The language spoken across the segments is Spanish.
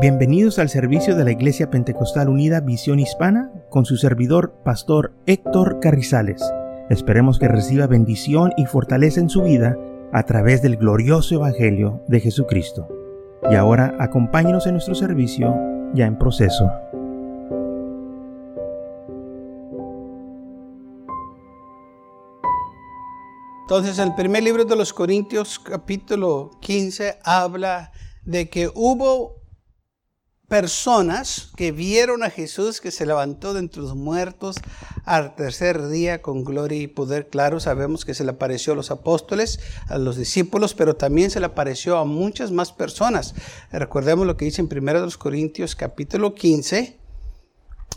Bienvenidos al servicio de la Iglesia Pentecostal Unida Visión Hispana con su servidor, Pastor Héctor Carrizales. Esperemos que reciba bendición y fortaleza en su vida a través del glorioso Evangelio de Jesucristo. Y ahora acompáñenos en nuestro servicio ya en proceso. Entonces, el primer libro de los Corintios, capítulo 15, habla de que hubo personas que vieron a Jesús que se levantó de entre los muertos al tercer día con gloria y poder. Claro, sabemos que se le apareció a los apóstoles, a los discípulos, pero también se le apareció a muchas más personas. Recordemos lo que dice en 1 Corintios capítulo 15,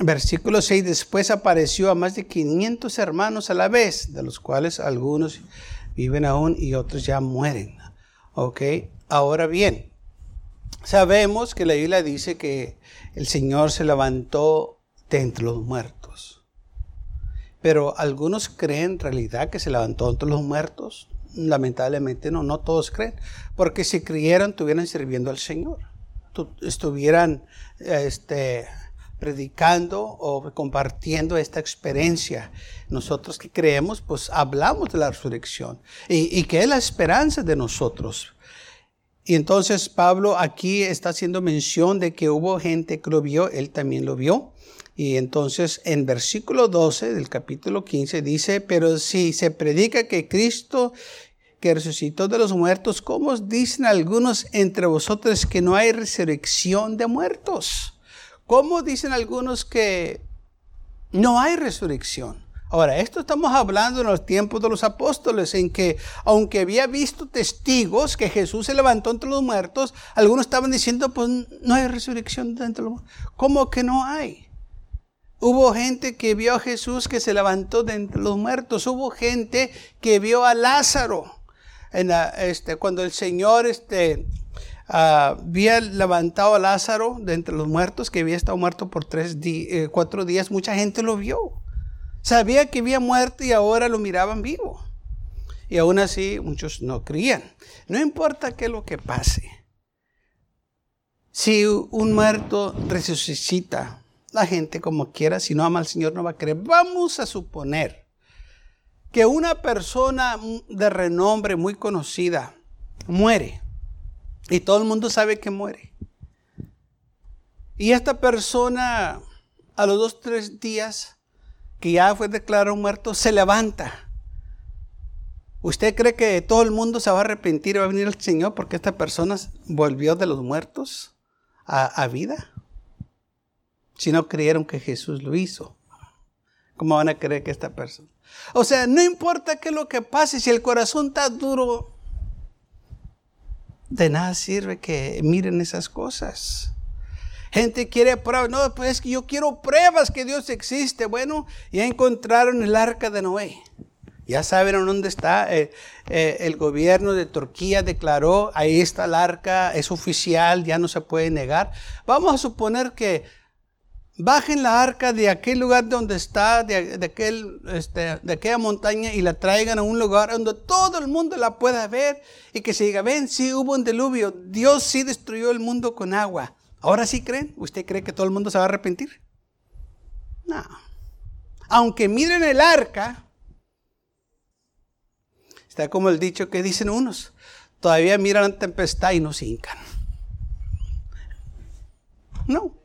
versículo 6. Después apareció a más de 500 hermanos a la vez, de los cuales algunos viven aún y otros ya mueren. Ok, ahora bien. Sabemos que la Biblia dice que el Señor se levantó de entre los muertos. Pero algunos creen en realidad que se levantó entre los muertos. Lamentablemente no, no todos creen. Porque si creyeran, estuvieran sirviendo al Señor. Estuvieran este, predicando o compartiendo esta experiencia. Nosotros que creemos, pues hablamos de la resurrección y, y que es la esperanza de nosotros. Y entonces Pablo aquí está haciendo mención de que hubo gente que lo vio, él también lo vio. Y entonces en versículo 12 del capítulo 15 dice, pero si se predica que Cristo que resucitó de los muertos, ¿cómo dicen algunos entre vosotros que no hay resurrección de muertos? ¿Cómo dicen algunos que no hay resurrección? Ahora, esto estamos hablando en los tiempos de los apóstoles, en que aunque había visto testigos que Jesús se levantó entre los muertos, algunos estaban diciendo, pues no hay resurrección entre los muertos. ¿Cómo que no hay? Hubo gente que vio a Jesús que se levantó de entre los muertos. Hubo gente que vio a Lázaro. En este, cuando el Señor este, ah, había levantado a Lázaro de entre los muertos, que había estado muerto por tres eh, cuatro días, mucha gente lo vio. Sabía que había muerto y ahora lo miraban vivo. Y aún así muchos no creían. No importa qué es lo que pase. Si un muerto resucita, la gente como quiera, si no ama al Señor no va a creer. Vamos a suponer que una persona de renombre muy conocida muere y todo el mundo sabe que muere. Y esta persona a los dos, tres días que ya fue declarado muerto, se levanta. ¿Usted cree que todo el mundo se va a arrepentir y va a venir el Señor porque esta persona volvió de los muertos a, vida? Si no creyeron que Jesús lo hizo, ¿cómo van a creer que esta persona? O sea, no importa qué es lo que pase, si el corazón está duro, de nada sirve que miren esas cosas. Gente quiere pruebas. No, pues es que yo quiero pruebas que Dios existe. Bueno, ya encontraron el arca de Noé. Ya saben dónde está. Eh, eh, el gobierno de Turquía declaró, ahí está el arca, es oficial, ya no se puede negar. Vamos a suponer que bajen la arca de aquel lugar donde está, de, aquel, este, de aquella montaña y la traigan a un lugar donde todo el mundo la pueda ver y que se diga, ven, sí hubo un diluvio, Dios sí destruyó el mundo con agua. ¿Ahora sí creen? ¿Usted cree que todo el mundo se va a arrepentir? No. Aunque miren el arca, está como el dicho que dicen unos, todavía miran la tempestad y no se hincan. No.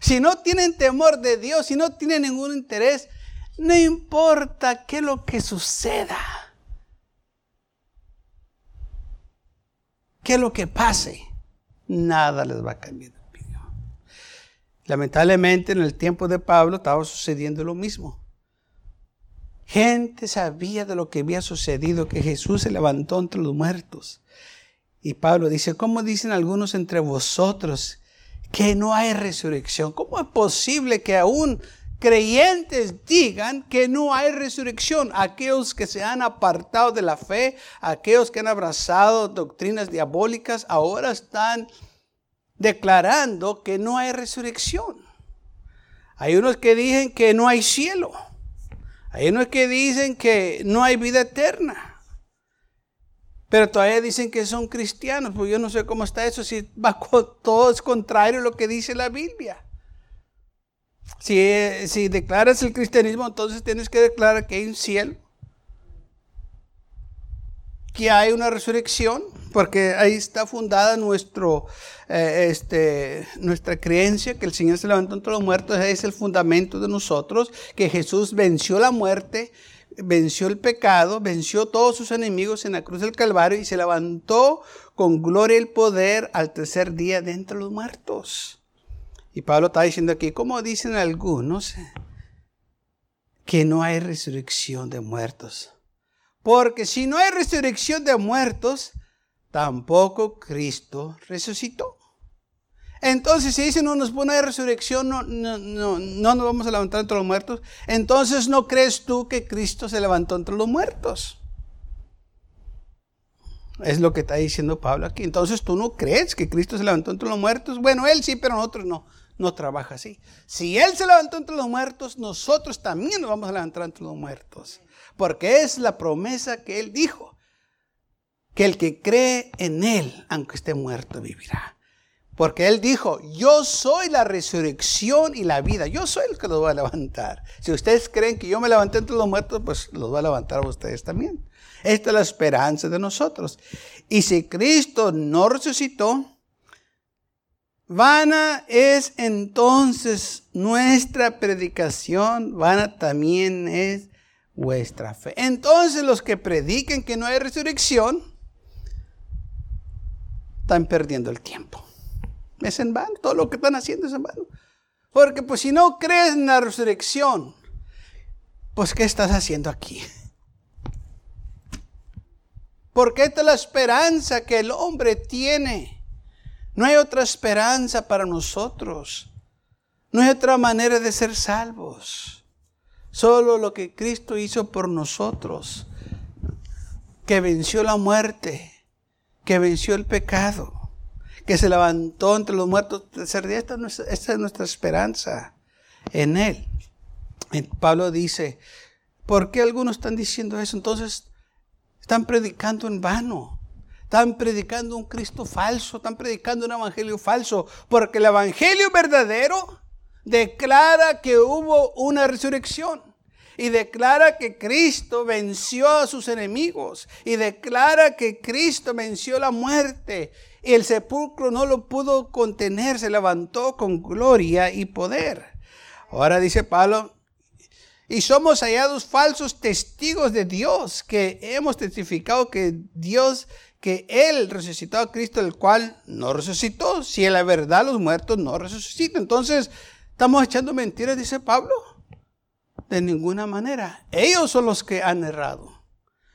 Si no tienen temor de Dios, si no tienen ningún interés, no importa qué lo que suceda. Qué lo que pase, nada les va a cambiar. Lamentablemente en el tiempo de Pablo estaba sucediendo lo mismo. Gente sabía de lo que había sucedido, que Jesús se levantó entre los muertos. Y Pablo dice, ¿cómo dicen algunos entre vosotros que no hay resurrección? ¿Cómo es posible que aún creyentes digan que no hay resurrección? Aquellos que se han apartado de la fe, aquellos que han abrazado doctrinas diabólicas, ahora están declarando que no hay resurrección. Hay unos que dicen que no hay cielo. Hay unos que dicen que no hay vida eterna. Pero todavía dicen que son cristianos, pues yo no sé cómo está eso, si va todo es contrario a lo que dice la Biblia. Si, si declaras el cristianismo, entonces tienes que declarar que hay un cielo, que hay una resurrección, porque ahí está fundada nuestro, eh, este, nuestra creencia que el Señor se levantó entre los muertos, es el fundamento de nosotros, que Jesús venció la muerte, venció el pecado, venció todos sus enemigos en la cruz del Calvario y se levantó con gloria y poder al tercer día de entre los muertos. Y Pablo está diciendo aquí, como dicen algunos, que no hay resurrección de muertos. Porque si no hay resurrección de muertos, tampoco Cristo resucitó. Entonces, si dice no nos pone resurrección, no, no, no, no nos vamos a levantar entre los muertos. Entonces, ¿no crees tú que Cristo se levantó entre los muertos? Es lo que está diciendo Pablo aquí. Entonces, ¿tú no crees que Cristo se levantó entre los muertos? Bueno, él sí, pero nosotros no. No trabaja así. Si Él se levantó entre los muertos, nosotros también nos vamos a levantar entre los muertos. Porque es la promesa que Él dijo. Que el que cree en Él, aunque esté muerto, vivirá. Porque Él dijo, yo soy la resurrección y la vida. Yo soy el que los va a levantar. Si ustedes creen que yo me levanté entre los muertos, pues los va a levantar a ustedes también. Esta es la esperanza de nosotros. Y si Cristo no resucitó, vana es entonces nuestra predicación, vana también es vuestra fe. Entonces los que prediquen que no hay resurrección, están perdiendo el tiempo. Es en vano, todo lo que están haciendo es en vano. Porque pues si no crees en la resurrección, pues ¿qué estás haciendo aquí? Porque esta es la esperanza que el hombre tiene. No hay otra esperanza para nosotros. No hay otra manera de ser salvos. Solo lo que Cristo hizo por nosotros, que venció la muerte, que venció el pecado que se levantó entre los muertos tercer. Esta, esta es nuestra esperanza en Él. Pablo dice, ¿por qué algunos están diciendo eso? Entonces, están predicando en vano. Están predicando un Cristo falso, están predicando un evangelio falso, porque el evangelio verdadero declara que hubo una resurrección y declara que Cristo venció a sus enemigos y declara que Cristo venció la muerte y el sepulcro no lo pudo contener, se levantó con gloria y poder. Ahora dice Pablo, y somos hallados falsos testigos de Dios, que hemos testificado que Dios, que Él resucitó a Cristo, el cual no resucitó. Si en la verdad los muertos no resucitan. Entonces, ¿estamos echando mentiras, dice Pablo? De ninguna manera. Ellos son los que han errado.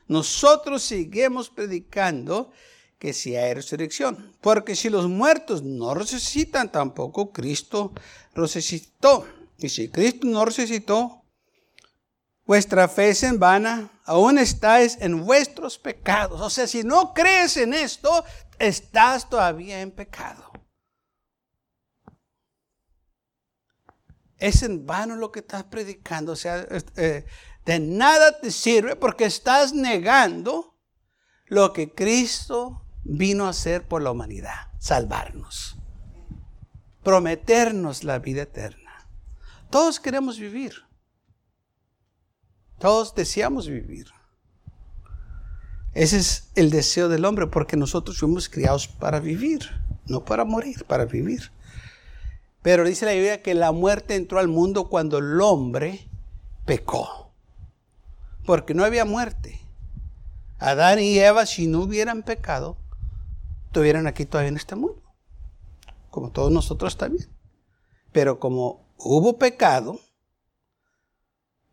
Nosotros seguimos predicando que si hay resurrección. Porque si los muertos no resucitan, tampoco Cristo resucitó. Y si Cristo no resucitó, vuestra fe es en vana, aún estáis en vuestros pecados. O sea, si no crees en esto, estás todavía en pecado. Es en vano lo que estás predicando. O sea, eh, de nada te sirve porque estás negando lo que Cristo vino a hacer por la humanidad, salvarnos, prometernos la vida eterna. Todos queremos vivir. Todos deseamos vivir. Ese es el deseo del hombre porque nosotros fuimos criados para vivir, no para morir, para vivir. Pero dice la Biblia que la muerte entró al mundo cuando el hombre pecó. Porque no había muerte. Adán y Eva, si no hubieran pecado, estuvieran aquí todavía en este mundo, como todos nosotros también. Pero como hubo pecado,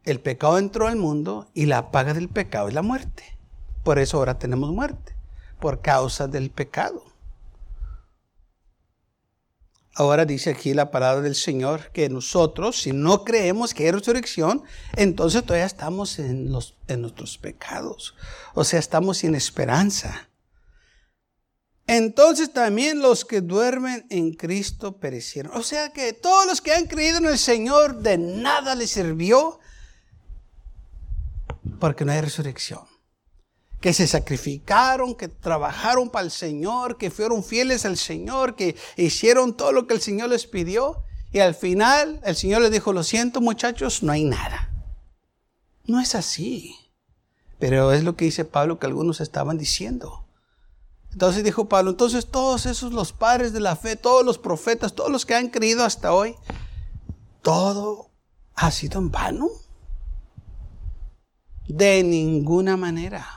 el pecado entró al mundo y la paga del pecado es la muerte. Por eso ahora tenemos muerte, por causa del pecado. Ahora dice aquí la palabra del Señor que nosotros, si no creemos que hay resurrección, entonces todavía estamos en, los, en nuestros pecados. O sea, estamos sin esperanza. Entonces también los que duermen en Cristo perecieron. O sea que todos los que han creído en el Señor de nada les sirvió porque no hay resurrección. Que se sacrificaron, que trabajaron para el Señor, que fueron fieles al Señor, que hicieron todo lo que el Señor les pidió. Y al final el Señor les dijo, lo siento muchachos, no hay nada. No es así. Pero es lo que dice Pablo que algunos estaban diciendo. Entonces dijo Pablo, entonces todos esos los padres de la fe, todos los profetas, todos los que han creído hasta hoy, todo ha sido en vano. De ninguna manera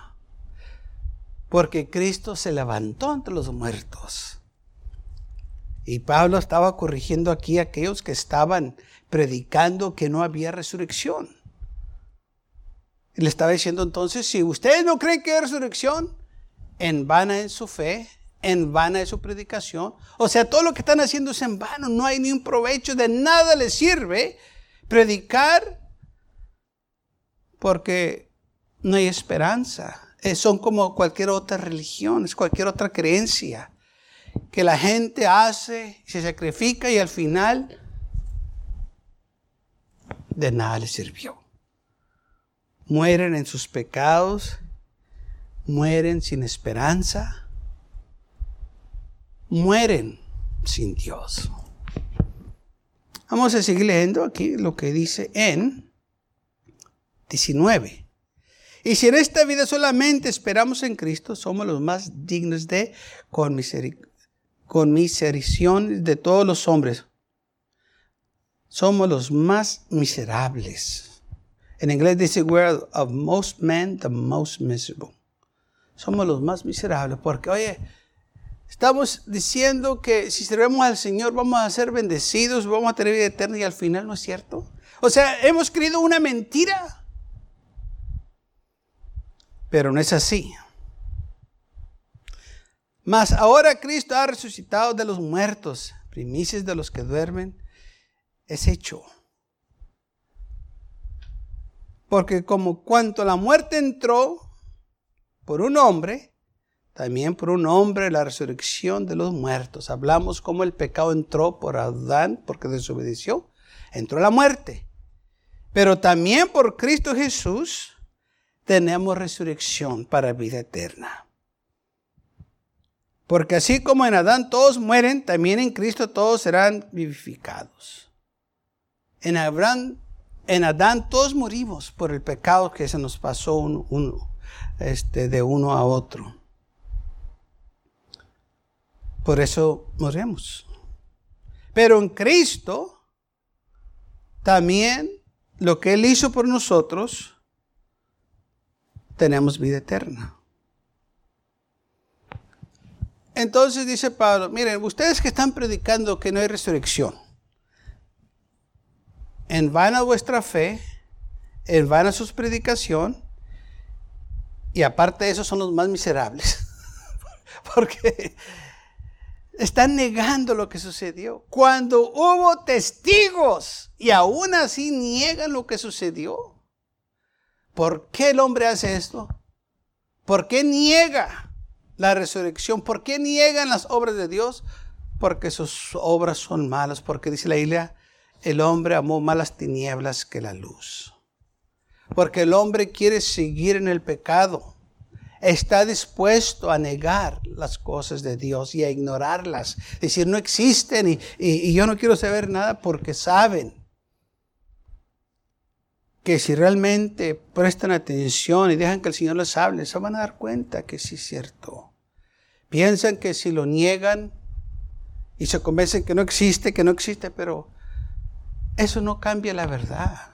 porque Cristo se levantó entre los muertos. Y Pablo estaba corrigiendo aquí a aquellos que estaban predicando que no había resurrección. Le estaba diciendo entonces, si ustedes no creen que hay resurrección, en vana es su fe, en vana es su predicación. O sea, todo lo que están haciendo es en vano, no hay ni un provecho, de nada les sirve predicar porque no hay esperanza. Eh, son como cualquier otra religión, es cualquier otra creencia que la gente hace, se sacrifica y al final de nada le sirvió. Mueren en sus pecados, mueren sin esperanza, mueren sin Dios. Vamos a seguir leyendo aquí lo que dice en 19. Y si en esta vida solamente esperamos en Cristo, somos los más dignos de conmiseración de todos los hombres. Somos los más miserables. En inglés dice, we're of most men the most miserable. Somos los más miserables porque, oye, estamos diciendo que si servemos al Señor vamos a ser bendecidos, vamos a tener vida eterna y al final no es cierto. O sea, hemos creído una mentira. Pero no es así. Mas ahora Cristo ha resucitado de los muertos, primicias de los que duermen, es hecho. Porque como cuanto la muerte entró por un hombre, también por un hombre la resurrección de los muertos. Hablamos como el pecado entró por Adán porque desobedeció, entró la muerte. Pero también por Cristo Jesús tenemos resurrección para vida eterna. Porque así como en Adán todos mueren, también en Cristo todos serán vivificados. En, Abraham, en Adán todos morimos por el pecado que se nos pasó uno, este, de uno a otro. Por eso morimos. Pero en Cristo, también lo que Él hizo por nosotros, tenemos vida eterna. Entonces dice Pablo, miren, ustedes que están predicando que no hay resurrección, en vana vuestra fe, en vana su predicación, y aparte de eso son los más miserables, porque están negando lo que sucedió. Cuando hubo testigos y aún así niegan lo que sucedió. ¿Por qué el hombre hace esto? ¿Por qué niega la resurrección? ¿Por qué niegan las obras de Dios? Porque sus obras son malas. Porque dice la Biblia, el hombre amó más las tinieblas que la luz. Porque el hombre quiere seguir en el pecado. Está dispuesto a negar las cosas de Dios y a ignorarlas. Decir, no existen y, y yo no quiero saber nada porque saben que si realmente prestan atención y dejan que el Señor les hable, se van a dar cuenta que sí es cierto. Piensan que si lo niegan y se convencen que no existe, que no existe, pero eso no cambia la verdad.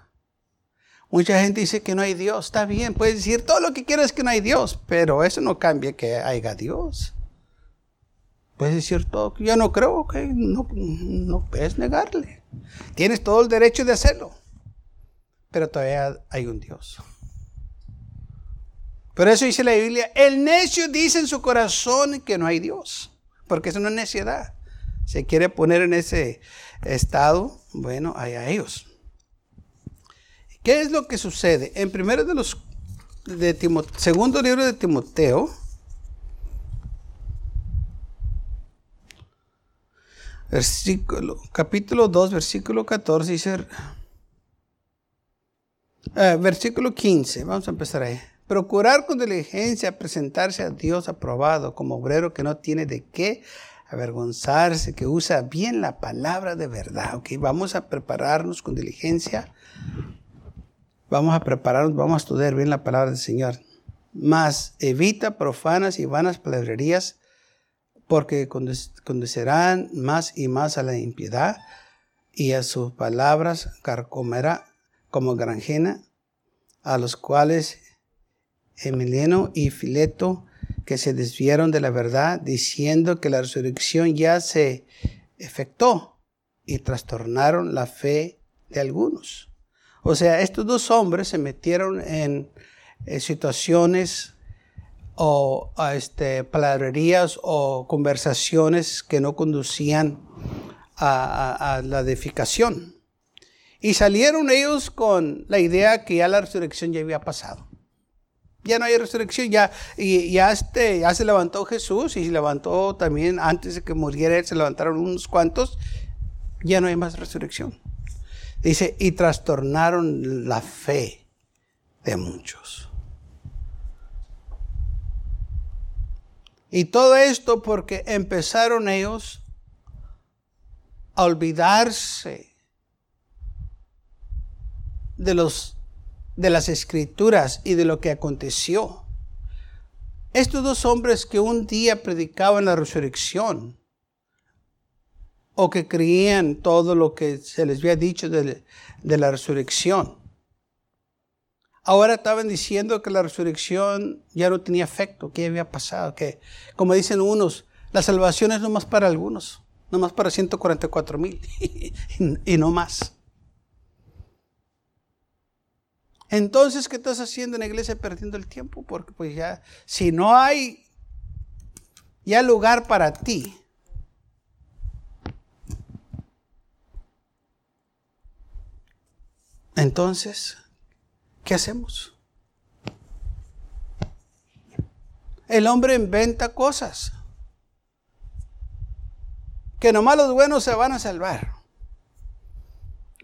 Mucha gente dice que no hay Dios. Está bien, puedes decir todo lo que quieras que no hay Dios, pero eso no cambia que haya Dios. Puedes decir todo. Yo no creo que no, no puedes negarle. Tienes todo el derecho de hacerlo pero todavía hay un Dios. Por eso dice la Biblia, el necio dice en su corazón que no hay Dios, porque es una necedad. Se quiere poner en ese estado, bueno, hay a ellos. ¿Qué es lo que sucede? En primero de los de segundo libro de Timoteo, versículo, capítulo 2, versículo 14, dice, eh, versículo 15, vamos a empezar ahí. Procurar con diligencia presentarse a Dios aprobado como obrero que no tiene de qué avergonzarse, que usa bien la palabra de verdad. Ok, vamos a prepararnos con diligencia. Vamos a prepararnos, vamos a estudiar bien la palabra del Señor. Más evita profanas y vanas palabrerías, porque conducirán más y más a la impiedad, y a sus palabras carcomerá como granjena, a los cuales Emiliano y Fileto, que se desviaron de la verdad, diciendo que la resurrección ya se efectuó y trastornaron la fe de algunos. O sea, estos dos hombres se metieron en, situaciones o este, palabrerías o conversaciones que no conducían a, a la edificación. Y salieron ellos con la idea que ya la resurrección ya había pasado ya no hay resurrección, ya, y, ya, este, ya se levantó Jesús y se levantó también antes de que muriera se levantaron unos cuantos, ya no hay más resurrección. Dice, y trastornaron la fe de muchos. Y todo esto porque empezaron ellos a olvidarse de los de las escrituras y de lo que aconteció. Estos dos hombres que un día predicaban la resurrección o que creían todo lo que se les había dicho de, la resurrección, ahora estaban diciendo que la resurrección ya no tenía efecto, que había pasado, que como dicen unos, la salvación es nomás para algunos, nomás para 144 mil y no más. Entonces, ¿qué estás haciendo en la iglesia perdiendo el tiempo? Porque pues ya, si no hay ya lugar para ti, entonces, ¿qué hacemos? El hombre inventa cosas que nomás los buenos se van a salvar.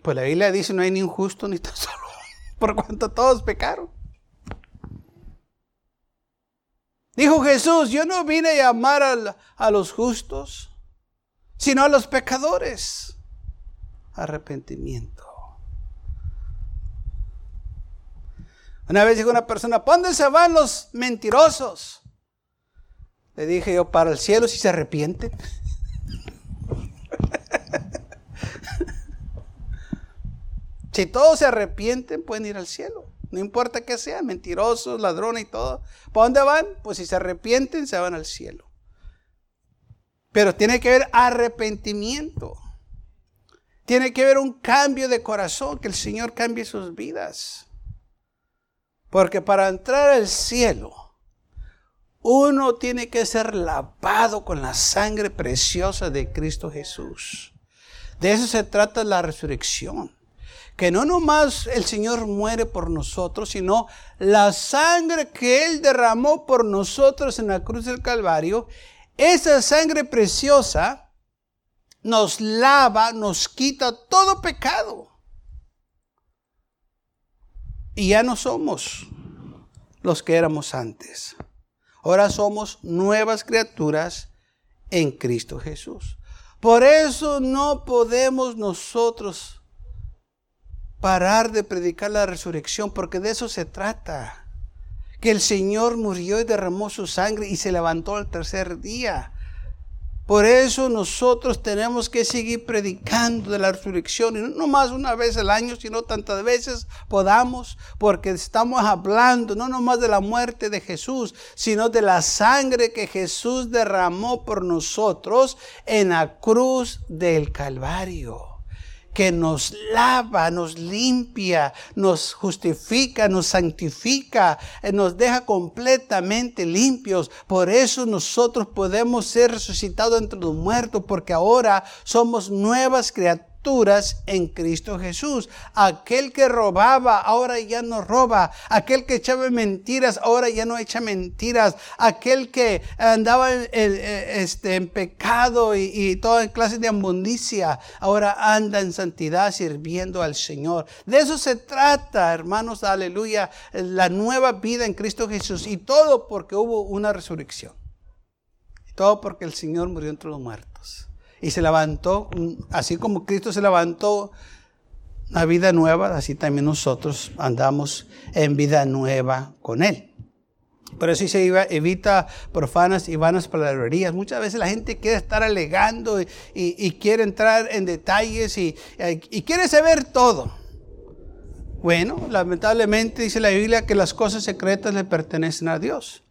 Pues la Biblia dice no hay ni un justo ni tan solo por cuanto todos pecaron. Dijo Jesús, yo no vine a llamar a, los justos, sino a los pecadores. Arrepentimiento. Una vez dijo una persona, ¿para dónde se van los mentirosos? Le dije yo, para el cielo si se arrepienten. Si todos se arrepienten, pueden ir al cielo. No importa que sean, mentirosos, ladrones y todo. ¿Para dónde van? Pues si se arrepienten, se van al cielo. Pero tiene que haber arrepentimiento. Tiene que haber un cambio de corazón, que el Señor cambie sus vidas. Porque para entrar al cielo, uno tiene que ser lavado con la sangre preciosa de Cristo Jesús. De eso se trata la resurrección que no nomás el Señor muere por nosotros, sino la sangre que Él derramó por nosotros en la cruz del Calvario, esa sangre preciosa nos lava, nos quita todo pecado. Y ya no somos los que éramos antes. Ahora somos nuevas criaturas en Cristo Jesús. Por eso no podemos nosotros parar de predicar la resurrección, porque de eso se trata. Que el Señor murió y derramó su sangre y se levantó al tercer día. Por eso nosotros tenemos que seguir predicando de la resurrección, y no más una vez al año, sino tantas veces podamos, porque estamos hablando no nomás de la muerte de Jesús, sino de la sangre que Jesús derramó por nosotros en la cruz del Calvario que nos lava, nos limpia, nos justifica, nos santifica, eh, nos deja completamente limpios. Por eso nosotros podemos ser resucitados entre los muertos, porque ahora somos nuevas criaturas en Cristo Jesús. Aquel que robaba, ahora ya no roba. Aquel que echaba mentiras, ahora ya no echa mentiras. Aquel que andaba en, este, en pecado y, y toda clase de abundicia, ahora anda en santidad sirviendo al Señor. De eso se trata, hermanos, aleluya, la nueva vida en Cristo Jesús. Y todo porque hubo una resurrección. Todo porque el Señor murió entre los muertos. Y se levantó, así como Cristo se levantó una vida nueva, así también nosotros andamos en vida nueva con Él. Pero así se evita profanas y vanas palabrerías. Muchas veces la gente quiere estar alegando y, quiere entrar en detalles y quiere saber todo. Bueno, lamentablemente dice la Biblia que las cosas secretas le pertenecen a Dios.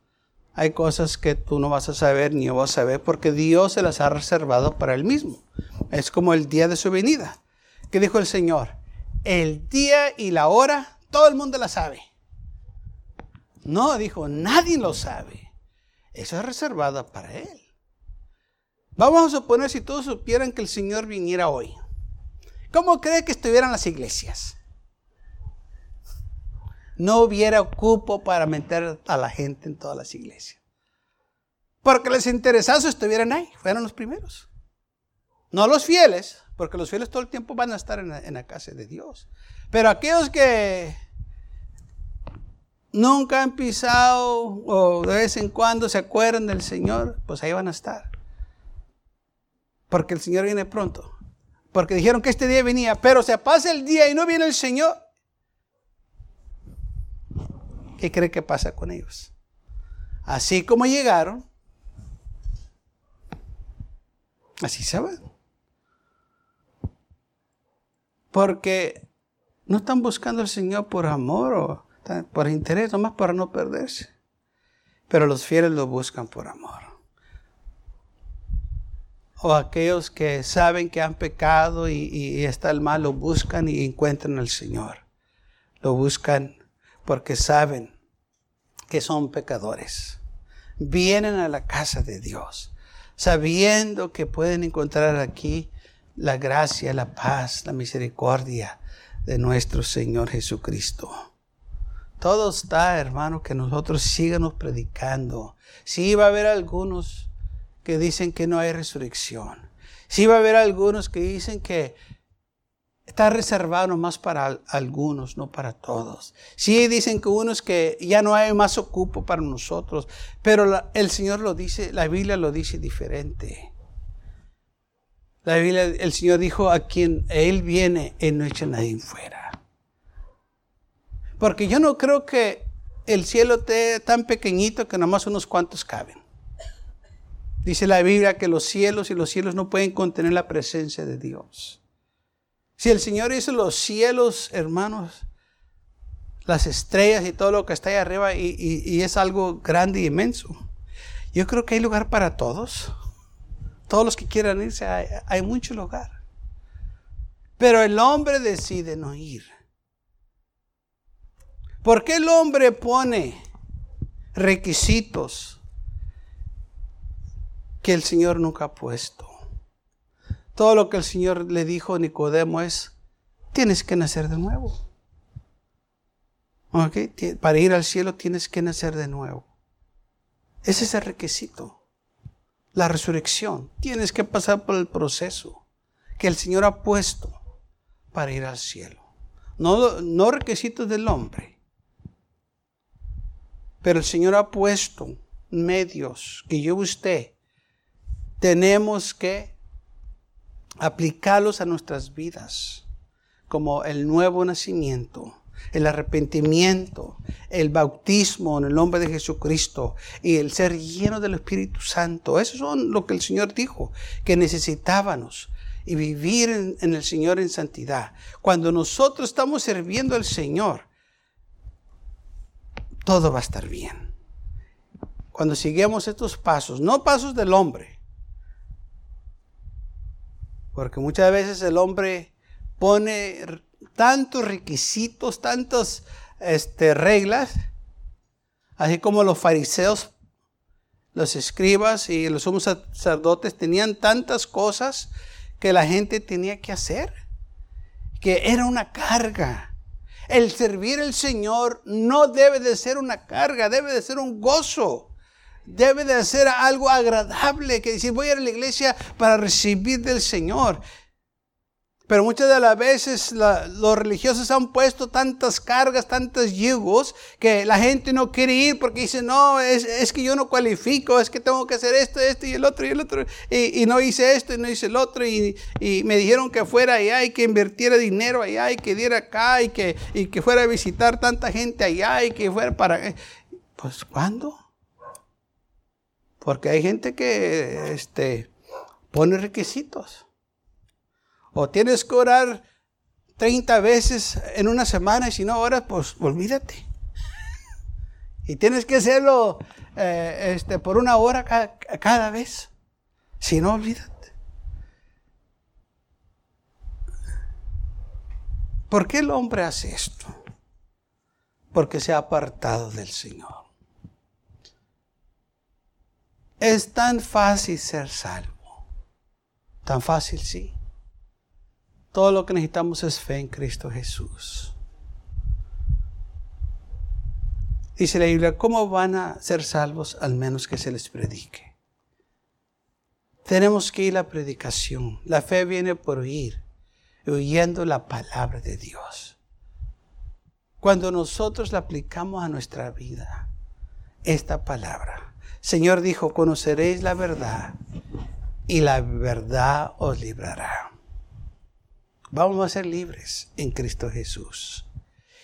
Hay cosas que tú no vas a saber ni yo vas a saber porque Dios se las ha reservado para Él mismo. Es como el día de su venida. ¿Qué dijo el Señor? El día y la hora, todo el mundo la sabe. No, dijo, nadie lo sabe. Eso es reservado para Él. Vamos a suponer si todos supieran que el Señor viniera hoy. ¿Cómo cree que estuvieran las iglesias? No hubiera cupo para meter a la gente en todas las iglesias. Porque les interesaba si estuvieran ahí, fueron los primeros. No los fieles, porque los fieles todo el tiempo van a estar en la, en la casa de Dios. Pero aquellos que nunca han pisado o de vez en cuando se acuerdan del Señor, pues ahí van a estar. Porque el Señor viene pronto. Porque dijeron que este día venía, pero se pasa el día y no viene el Señor. ¿Qué cree que pasa con ellos? Así como llegaron, así se van. Porque no están buscando al Señor por amor o por interés, nomás para no perderse. Pero los fieles lo buscan por amor. O aquellos que saben que han pecado y, y está el mal, lo buscan y encuentran al Señor. Lo buscan porque saben que son pecadores. Vienen a la casa de Dios, sabiendo que pueden encontrar aquí la gracia, la paz, la misericordia de nuestro Señor Jesucristo. Todo está, hermano, que nosotros sigamos predicando. Sí va a haber algunos que dicen que no hay resurrección. Sí va a haber algunos que dicen que está reservado nomás para algunos, no para todos. Sí dicen que unos que ya no hay más ocupo para nosotros, pero el Señor lo dice, la Biblia lo dice diferente. La Biblia, el Señor dijo a quien Él viene, Él no echa a nadie fuera. Porque yo no creo que el cielo esté tan pequeñito que nomás unos cuantos caben. Dice la Biblia que los cielos y los cielos no pueden contener la presencia de Dios. Si el Señor hizo los cielos, hermanos, las estrellas y todo lo que está ahí arriba y, es algo grande y inmenso, yo creo que hay lugar para todos. Todos los que quieran irse, hay, hay mucho lugar. Pero el hombre decide no ir. ¿Por qué el hombre pone requisitos que el Señor nunca ha puesto? Todo lo que el Señor le dijo a Nicodemo es, tienes que nacer de nuevo. Para ir al cielo tienes que nacer de nuevo. Ese es el requisito. La resurrección. Tienes que pasar por el proceso que el Señor ha puesto para ir al cielo. No, no requisitos del hombre. Pero el Señor ha puesto medios que yo y usted tenemos que aplicarlos a nuestras vidas, como el nuevo nacimiento, el arrepentimiento, el bautismo en el nombre de Jesucristo y el ser lleno del Espíritu Santo. Eso son lo que el Señor dijo, que necesitábamos y vivir en, en el Señor en santidad. Cuando nosotros estamos sirviendo al Señor, todo va a estar bien. Cuando sigamos estos pasos, no pasos del hombre, porque muchas veces el hombre pone tantos requisitos, tantas este, reglas, así como los fariseos, los escribas y los sumos sacerdotes tenían tantas cosas que la gente tenía que hacer, que era una carga. El servir al Señor no debe de ser una carga, debe de ser un gozo. Debe de ser algo agradable, que decir, voy a ir a la iglesia para recibir del Señor. Pero muchas de las veces los religiosos han puesto tantas cargas, tantos yugos, que la gente no quiere ir porque dice, no, es, que yo no cualifico, es que tengo que hacer esto, esto y el otro y el otro. Y, no hice esto y no hice el otro. Y, me dijeron que fuera allá y que invirtiera dinero allá y que diera acá y que, y que fuera a visitar tanta gente allá y que fuera para... Pues, ¿cuándo? Porque hay gente que este, pone requisitos. O tienes que orar 30 veces en una semana y si no oras, pues olvídate. y tienes que hacerlo eh, este, por una hora cada, cada vez. Si no, olvídate. ¿Por qué el hombre hace esto? Porque se ha apartado del Señor. Es tan fácil ser salvo. Tan fácil, sí. Todo lo que necesitamos es fe en Cristo Jesús. Dice la Biblia, ¿cómo van a ser salvos al menos que se les predique? Tenemos que ir a la predicación. La fe viene por oír, oyendo la palabra de Dios. Cuando nosotros la aplicamos a nuestra vida, esta palabra, Señor dijo, conoceréis la verdad y la verdad os librará. Vamos a ser libres en Cristo Jesús.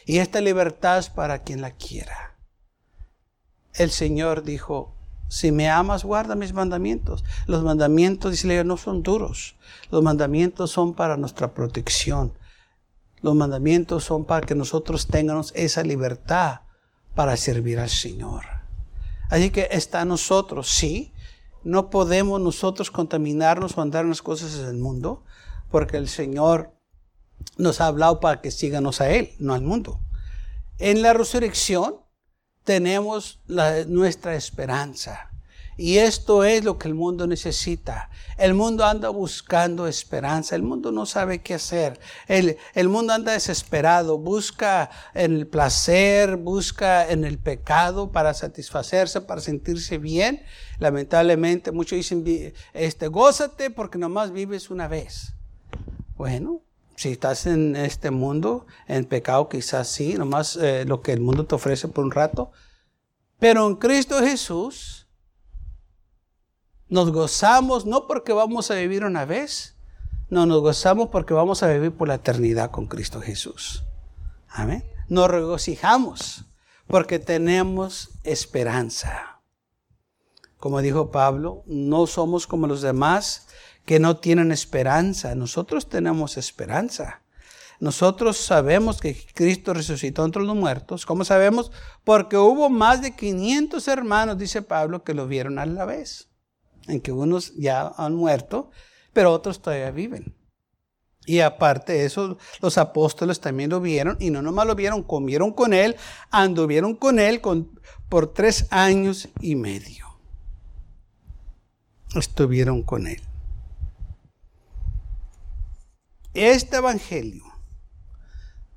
Y esta libertad es para quien la quiera. El Señor dijo, si me amas, guarda mis mandamientos. Los mandamientos, dice no son duros. Los mandamientos son para nuestra protección. Los mandamientos son para que nosotros tengamos esa libertad para servir al Señor. Así que está nosotros, sí. No podemos nosotros contaminarnos o andar en las cosas del mundo, porque el Señor nos ha hablado para que síganos a Él, no al mundo. En la resurrección tenemos nuestra esperanza. Y esto es lo que el mundo necesita. El mundo anda buscando esperanza. El mundo no sabe qué hacer. El, el, mundo anda desesperado. Busca en el placer, busca en el pecado para satisfacerse, para sentirse bien. Lamentablemente muchos dicen, este, gózate porque nomás vives una vez. Bueno, si estás en este mundo, en pecado, quizás sí, nomás eh, lo que el mundo te ofrece por un rato. Pero en Cristo Jesús nos gozamos no porque vamos a vivir una vez, no, nos gozamos porque vamos a vivir por la eternidad con Cristo Jesús. Amén. Nos regocijamos porque tenemos esperanza. Como dijo Pablo, no somos como los demás que no tienen esperanza. Nosotros tenemos esperanza. Nosotros sabemos que Cristo resucitó entre los muertos. ¿Cómo sabemos? Porque hubo más de 500 hermanos, dice Pablo, que lo vieron a la vez. En que unos ya han muerto, pero otros todavía viven. Y aparte de eso, los apóstoles también lo vieron, y no nomás lo vieron, comieron con él, anduvieron con él por tres años y medio. Estuvieron con él. Este Evangelio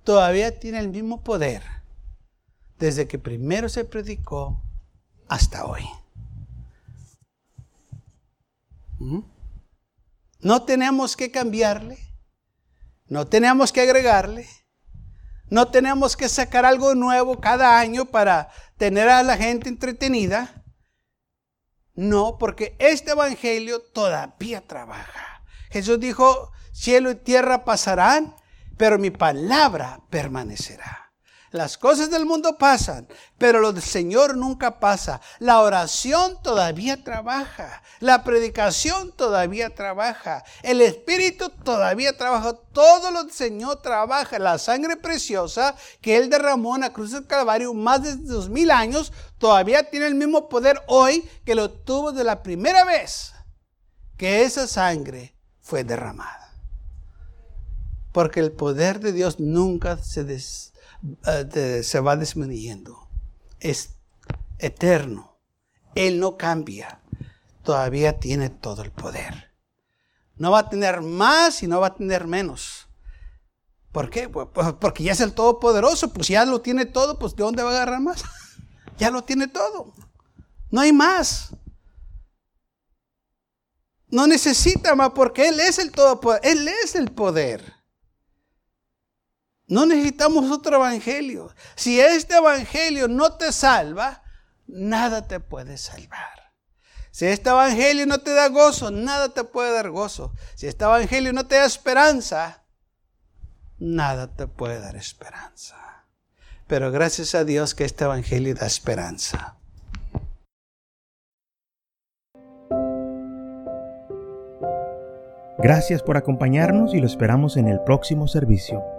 todavía tiene el mismo poder desde que primero se predicó hasta hoy. No tenemos que cambiarle, no tenemos que agregarle, no tenemos que sacar algo nuevo cada año para tener a la gente entretenida. No, porque este Evangelio todavía trabaja. Jesús dijo, Cielo y tierra pasarán, pero mi palabra permanecerá. Las cosas del mundo pasan, pero lo del Señor nunca pasa. La oración todavía trabaja. La predicación todavía trabaja. El Espíritu todavía trabaja. Todo lo del Señor trabaja. La sangre preciosa que Él derramó en la cruz del Calvario más de dos mil años todavía tiene el mismo poder hoy que lo tuvo de la primera vez que esa sangre fue derramada. Porque el poder de Dios nunca se, eh, se va disminuyendo. Es eterno. Él no cambia. Todavía tiene todo el poder. No va a tener más y no va a tener menos. ¿Por qué? Pues, pues, porque ya es el Todopoderoso. Pues ya lo tiene todo, pues ¿de dónde va a agarrar más? ya lo tiene todo. No hay más. No necesita más porque Él es el Todopoderoso. Él es el poder. No necesitamos otro evangelio. Si este evangelio no te salva, nada te puede salvar. Si este evangelio no te da gozo, nada te puede dar gozo. Si este evangelio no te da esperanza, nada te puede dar esperanza. Pero gracias a Dios que este evangelio da esperanza. Gracias por acompañarnos y lo esperamos en el próximo servicio.